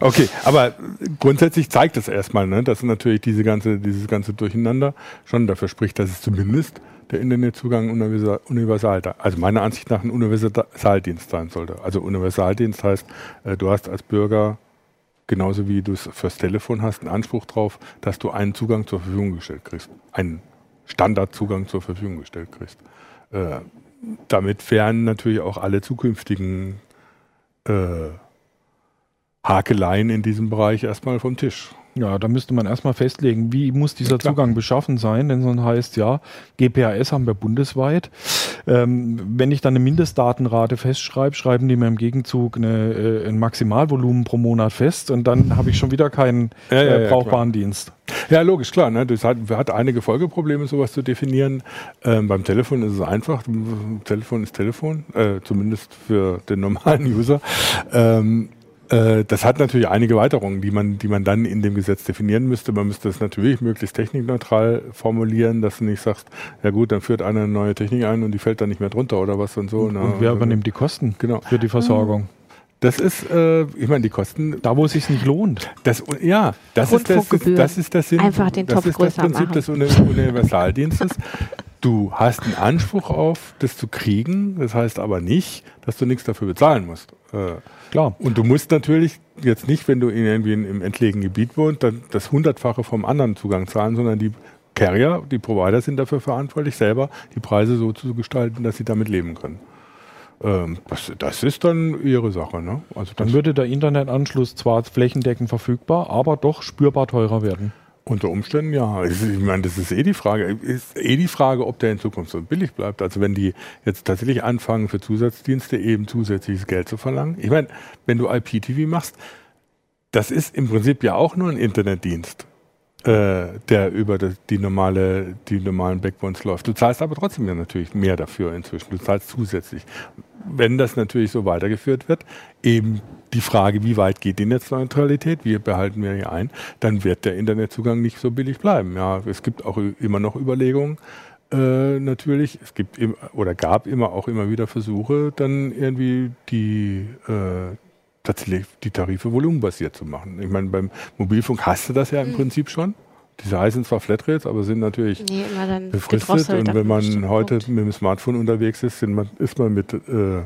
Speaker 3: Okay, aber grundsätzlich zeigt es erstmal, ne, dass natürlich diese ganze, dieses ganze Durcheinander schon dafür spricht, dass es zumindest der Internetzugang universal, universal also meiner Ansicht nach ein Universaldienst sein sollte. Also Universaldienst heißt, äh, du hast als Bürger genauso wie du es fürs Telefon hast, einen Anspruch drauf, dass du einen Zugang zur Verfügung gestellt kriegst, einen Standardzugang zur Verfügung gestellt kriegst. Äh, damit wären natürlich auch alle zukünftigen äh, Hakeleien in diesem Bereich erstmal vom Tisch.
Speaker 2: Ja, da müsste man erstmal festlegen, wie muss dieser
Speaker 3: Klar.
Speaker 2: Zugang beschaffen sein, denn sonst heißt ja, GPRS haben wir bundesweit. Ähm, wenn ich dann eine Mindestdatenrate festschreibe, schreiben die mir im Gegenzug eine, äh, ein Maximalvolumen pro Monat fest und dann habe ich schon wieder keinen
Speaker 3: Ja, ja,
Speaker 2: äh,
Speaker 3: ja,
Speaker 2: brauchbaren Dienst.
Speaker 3: Ja, logisch, klar. Ne? Das hat, hat einige Folgeprobleme, sowas zu definieren. Ähm, beim Telefon ist es einfach. Telefon ist Telefon, äh, zumindest für den normalen User. Ähm, äh, das hat natürlich einige Weiterungen, die man, die man dann in dem Gesetz definieren müsste. Man müsste das natürlich möglichst technikneutral formulieren, dass du nicht sagst, ja gut, dann führt einer eine neue Technik ein und die fällt dann nicht mehr drunter oder was und so.
Speaker 2: Und, und wer übernimmt die Kosten
Speaker 3: Genau.
Speaker 2: für die Versorgung?
Speaker 3: Das ist, äh, ich meine, die Kosten
Speaker 2: Da, wo es sich nicht lohnt.
Speaker 3: Das, ja, das ist, das, das ist das Sinn.
Speaker 1: Einfach den
Speaker 3: das
Speaker 1: Topf
Speaker 3: ist das Prinzip
Speaker 1: machen.
Speaker 3: des Uni- Universaldienstes. Du hast einen Anspruch auf, das zu kriegen. Das heißt aber nicht, dass du nichts dafür bezahlen musst. Äh,
Speaker 2: Klar.
Speaker 3: Und du musst natürlich jetzt nicht, wenn du in irgendwie in, im entlegenen Gebiet wohnst, dann das Hundertfache vom anderen Zugang zahlen, sondern die Carrier, die Provider sind dafür verantwortlich, selber die Preise so zu gestalten, dass sie damit leben können. Ähm, das, das, ist dann ihre Sache. Ne?
Speaker 2: Also dann würde der Internetanschluss zwar flächendeckend verfügbar, aber doch spürbar teurer werden.
Speaker 3: Unter Umständen ja. Ich meine, das ist eh die Frage. Ist eh die Frage, ob der in Zukunft so billig bleibt. Also wenn die jetzt tatsächlich anfangen, für Zusatzdienste eben zusätzliches Geld zu verlangen. Ich meine, wenn du IPTV machst, das ist im Prinzip ja auch nur ein Internetdienst äh, der über die normale, die normalen Backbones läuft. Du zahlst aber trotzdem ja natürlich mehr dafür inzwischen. Du zahlst zusätzlich. Wenn das natürlich so weitergeführt wird, eben die Frage, wie weit geht die Netzneutralität, wie behalten wir hier ein, dann wird der Internetzugang nicht so billig bleiben. Ja, es gibt auch immer noch Überlegungen, äh, natürlich. Es gibt im, oder gab immer auch immer wieder Versuche, dann irgendwie die äh, tatsächlich die Tarife volumenbasiert zu machen. Ich meine, beim Mobilfunk hast du das ja im mhm. Prinzip schon. Diese heißen zwar Flatrates, aber sind natürlich nee, befristet. Und wenn man heute Punkt. mit dem Smartphone unterwegs ist, man, ist man mit äh,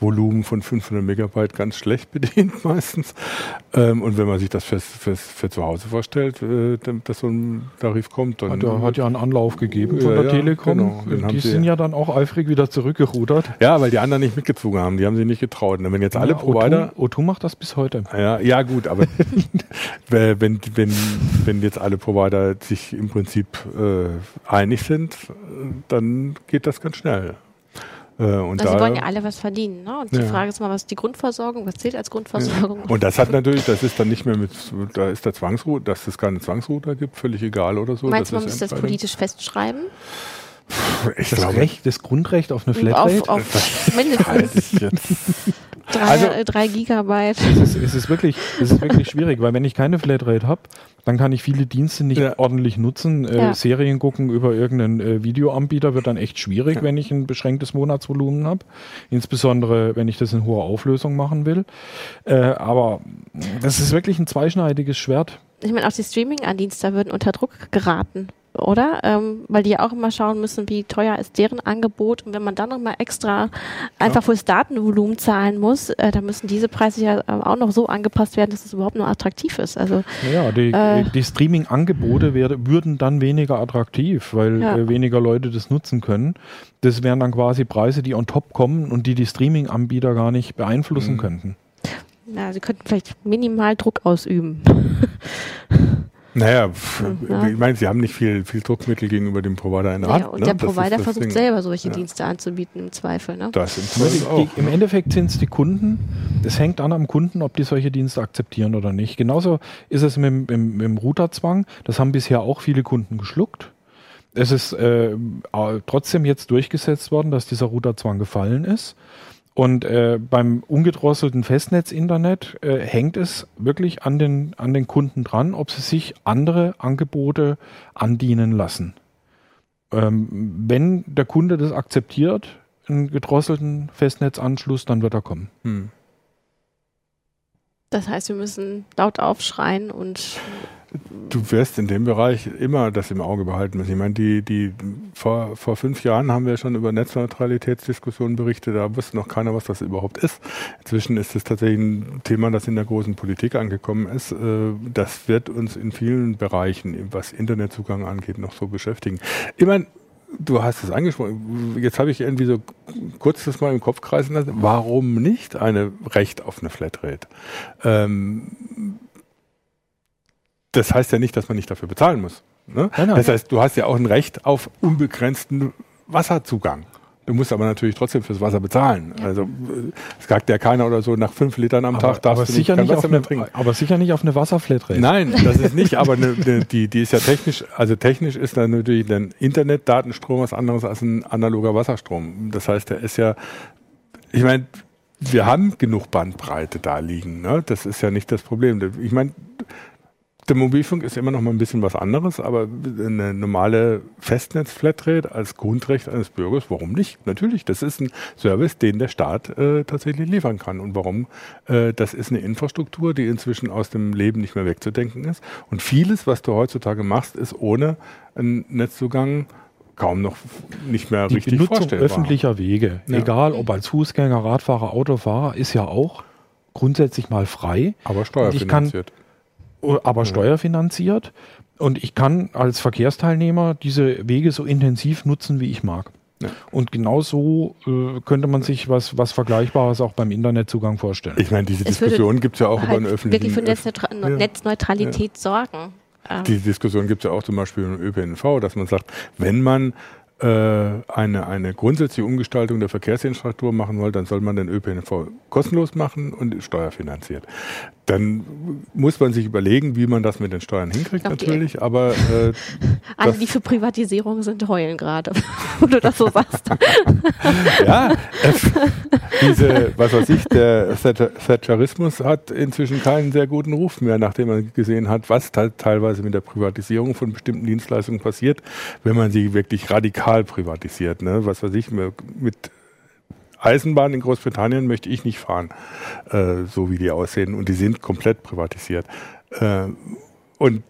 Speaker 3: Volumen von 500 Megabyte ganz schlecht bedient meistens. Ähm, und wenn man sich das für, für, für zu Hause vorstellt, äh, dass so ein Tarif kommt, dann...
Speaker 2: Hat, ja, hat ja einen Anlauf gegeben von der ja, Telekom. Genau, die sind ja dann auch eifrig wieder zurückgerudert.
Speaker 3: Ja, weil die anderen nicht mitgezogen haben. Die haben sich nicht getraut. Und wenn jetzt alle ja, Provider...
Speaker 2: O2, O2 macht das bis heute.
Speaker 3: Ja, ja gut, aber wenn, wenn, wenn jetzt alle Provider sich im Prinzip äh, einig sind, dann geht das ganz schnell.
Speaker 1: Äh, und also da, sie wollen ja alle was verdienen. Ne? Und die ja. Frage ist mal, was ist die Grundversorgung? Was zählt als Grundversorgung?
Speaker 3: Ja. Und das hat natürlich, das ist dann nicht mehr mit, da ist der Zwangsrouter, dass es keine Zwangsrouter gibt, völlig egal oder so.
Speaker 1: Meinst du, man muss das politisch festschreiben?
Speaker 2: Ich das glaube, Recht, das Grundrecht auf eine Flatrate? Auf, auf mindestens.
Speaker 1: Drei, also, äh, drei Gigabyte.
Speaker 2: Es ist, es, ist wirklich, es ist wirklich schwierig, weil wenn ich keine Flatrate habe, dann kann ich viele Dienste nicht ja. ordentlich nutzen. Äh, ja. Serien gucken über irgendeinen äh, Videoanbieter wird dann echt schwierig, ja. wenn ich ein beschränktes Monatsvolumen habe. Insbesondere, wenn ich das in hoher Auflösung machen will. Äh, aber das ist wirklich ein zweischneidiges Schwert.
Speaker 1: Ich meine, auch die Streaming-Andienste würden unter Druck geraten oder? Ähm, weil die ja auch immer schauen müssen, wie teuer ist deren Angebot. Und wenn man dann nochmal extra einfach ja. fürs Datenvolumen zahlen muss, äh, dann müssen diese Preise ja äh, auch noch so angepasst werden, dass es überhaupt nur attraktiv ist. Also,
Speaker 2: ja, die, äh, die Streaming-Angebote würden dann weniger attraktiv, weil ja. äh, weniger Leute das nutzen können. Das wären dann quasi Preise, die on top kommen und die die Streaming-Anbieter gar nicht beeinflussen mhm. könnten.
Speaker 1: Ja, sie könnten vielleicht minimal Druck ausüben.
Speaker 3: Naja, ja. ich meine, sie haben nicht viel, viel Druckmittel gegenüber dem Provider in der naja,
Speaker 1: Hand. Und ne? der Provider versucht Ding. selber solche ja. Dienste anzubieten im Zweifel. Ne?
Speaker 2: Das im Zweifel auch. Die, Im Endeffekt sind es die Kunden. Es hängt an am Kunden, ob die solche Dienste akzeptieren oder nicht. Genauso ist es mit, mit, mit dem Routerzwang. Das haben bisher auch viele Kunden geschluckt. Es ist äh, trotzdem jetzt durchgesetzt worden, dass dieser Routerzwang gefallen ist. Und äh, beim ungedrosselten Festnetz-Internet äh, hängt es wirklich an den, an den Kunden dran, ob sie sich andere Angebote andienen lassen. Ähm, wenn der Kunde das akzeptiert, einen gedrosselten Festnetzanschluss, dann wird er kommen. Hm.
Speaker 1: Das heißt, wir müssen laut aufschreien und
Speaker 3: Du wirst in dem Bereich immer das im Auge behalten müssen. Ich meine, die, die, vor, vor fünf Jahren haben wir schon über Netzneutralitätsdiskussionen berichtet, da wusste noch keiner, was das überhaupt ist. Inzwischen ist es tatsächlich ein Thema, das in der großen Politik angekommen ist. Äh, das wird uns in vielen Bereichen, was Internetzugang angeht, noch so beschäftigen. Ich meine, du hast es angesprochen, jetzt habe ich irgendwie so kurz das mal im Kopf kreisen lassen, warum nicht eine Recht auf eine Flatrate? Ähm, das heißt ja nicht, dass man nicht dafür bezahlen muss. Ne? Genau. Das heißt, du hast ja auch ein Recht auf unbegrenzten Wasserzugang. Du musst aber natürlich trotzdem fürs Wasser bezahlen. Ja. Also äh, es sagt ja keiner oder so, nach fünf Litern am aber, Tag darfst
Speaker 2: aber
Speaker 3: du
Speaker 2: sicher nicht, Wasser mehr trinken. Aber sicher nicht auf eine Wasserflatrate.
Speaker 3: Nein, das ist nicht, aber ne, ne, die, die ist ja technisch, also technisch ist da natürlich ein Internetdatenstrom was anderes als ein analoger Wasserstrom. Das heißt, der ist ja, ich meine, wir haben genug Bandbreite da liegen. Ne? Das ist ja nicht das Problem. Ich meine, der Mobilfunk ist immer noch mal ein bisschen was anderes, aber eine normale Festnetz-Flatrate als Grundrecht eines Bürgers, warum nicht? Natürlich, das ist ein Service, den der Staat äh, tatsächlich liefern kann. Und warum? Äh, das ist eine Infrastruktur, die inzwischen aus dem Leben nicht mehr wegzudenken ist. Und vieles, was du heutzutage machst, ist ohne einen Netzzugang kaum noch nicht mehr
Speaker 2: Die
Speaker 3: richtig
Speaker 2: Benutzung vorstellbar. öffentlicher Wege, ja. egal ob als Fußgänger, Radfahrer, Autofahrer, ist ja auch grundsätzlich mal frei.
Speaker 3: Aber steuerfinanziert
Speaker 2: aber steuerfinanziert. Und ich kann als Verkehrsteilnehmer diese Wege so intensiv nutzen, wie ich mag. Ja. Und genauso äh, könnte man sich was, was Vergleichbares auch beim Internetzugang vorstellen.
Speaker 3: Ich meine, diese Diskussion gibt es ja auch
Speaker 1: halt
Speaker 3: über einen öffentlichen...
Speaker 1: wirklich für Netzneutra ja. Netzneutralität sorgen.
Speaker 3: Ähm. Die Diskussion gibt es ja auch zum Beispiel im ÖPNV, dass man sagt, wenn man äh, eine, eine grundsätzliche Umgestaltung der Verkehrsinfrastruktur machen will, dann soll man den ÖPNV kostenlos machen und steuerfinanziert dann muss man sich überlegen, wie man das mit den Steuern hinkriegt, natürlich. Aber äh,
Speaker 1: alle, die für Privatisierung sind, heulen gerade, wo du das so sagst.
Speaker 3: ja, es, diese, was weiß ich, der Thatcherismus hat inzwischen keinen sehr guten Ruf mehr, nachdem man gesehen hat, was teilweise mit der Privatisierung von bestimmten Dienstleistungen passiert, wenn man sie wirklich radikal privatisiert. Ne? Was weiß ich, mit Eisenbahn in Großbritannien möchte ich nicht fahren, äh, so wie die aussehen. Und die sind komplett privatisiert. Äh, und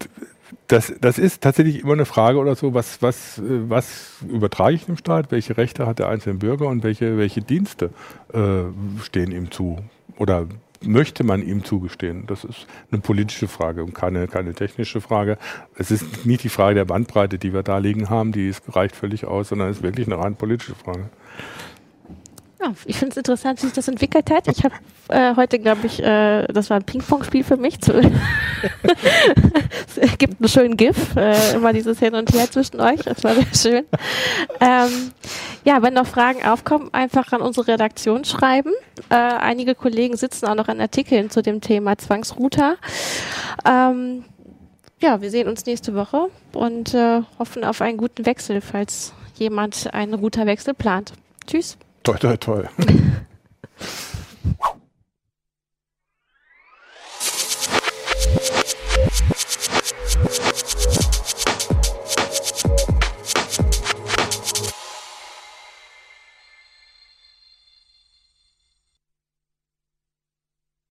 Speaker 3: das, das ist tatsächlich immer eine Frage oder so, was, was, was übertrage ich dem Staat, welche Rechte hat der einzelne Bürger und welche, welche Dienste äh, stehen ihm zu oder möchte man ihm zugestehen? Das ist eine politische Frage und keine, keine technische Frage. Es ist nicht die Frage der Bandbreite, die wir da liegen haben, die reicht völlig aus, sondern es ist wirklich eine rein politische Frage.
Speaker 1: Ja, ich finde es interessant, wie sich das entwickelt hat. Ich habe äh, heute, glaube ich, äh, das war ein Ping-Pong-Spiel für mich. es gibt einen schönen GIF, äh, immer dieses Hin und Her zwischen euch. Das war sehr schön. Ähm, ja, wenn noch Fragen aufkommen, einfach an unsere Redaktion schreiben. Äh, einige Kollegen sitzen auch noch an Artikeln zu dem Thema Zwangsrouter. Ähm, ja, wir sehen uns nächste Woche und äh, hoffen auf einen guten Wechsel, falls jemand einen Routerwechsel plant. Tschüss.
Speaker 3: Toi, toi, toi.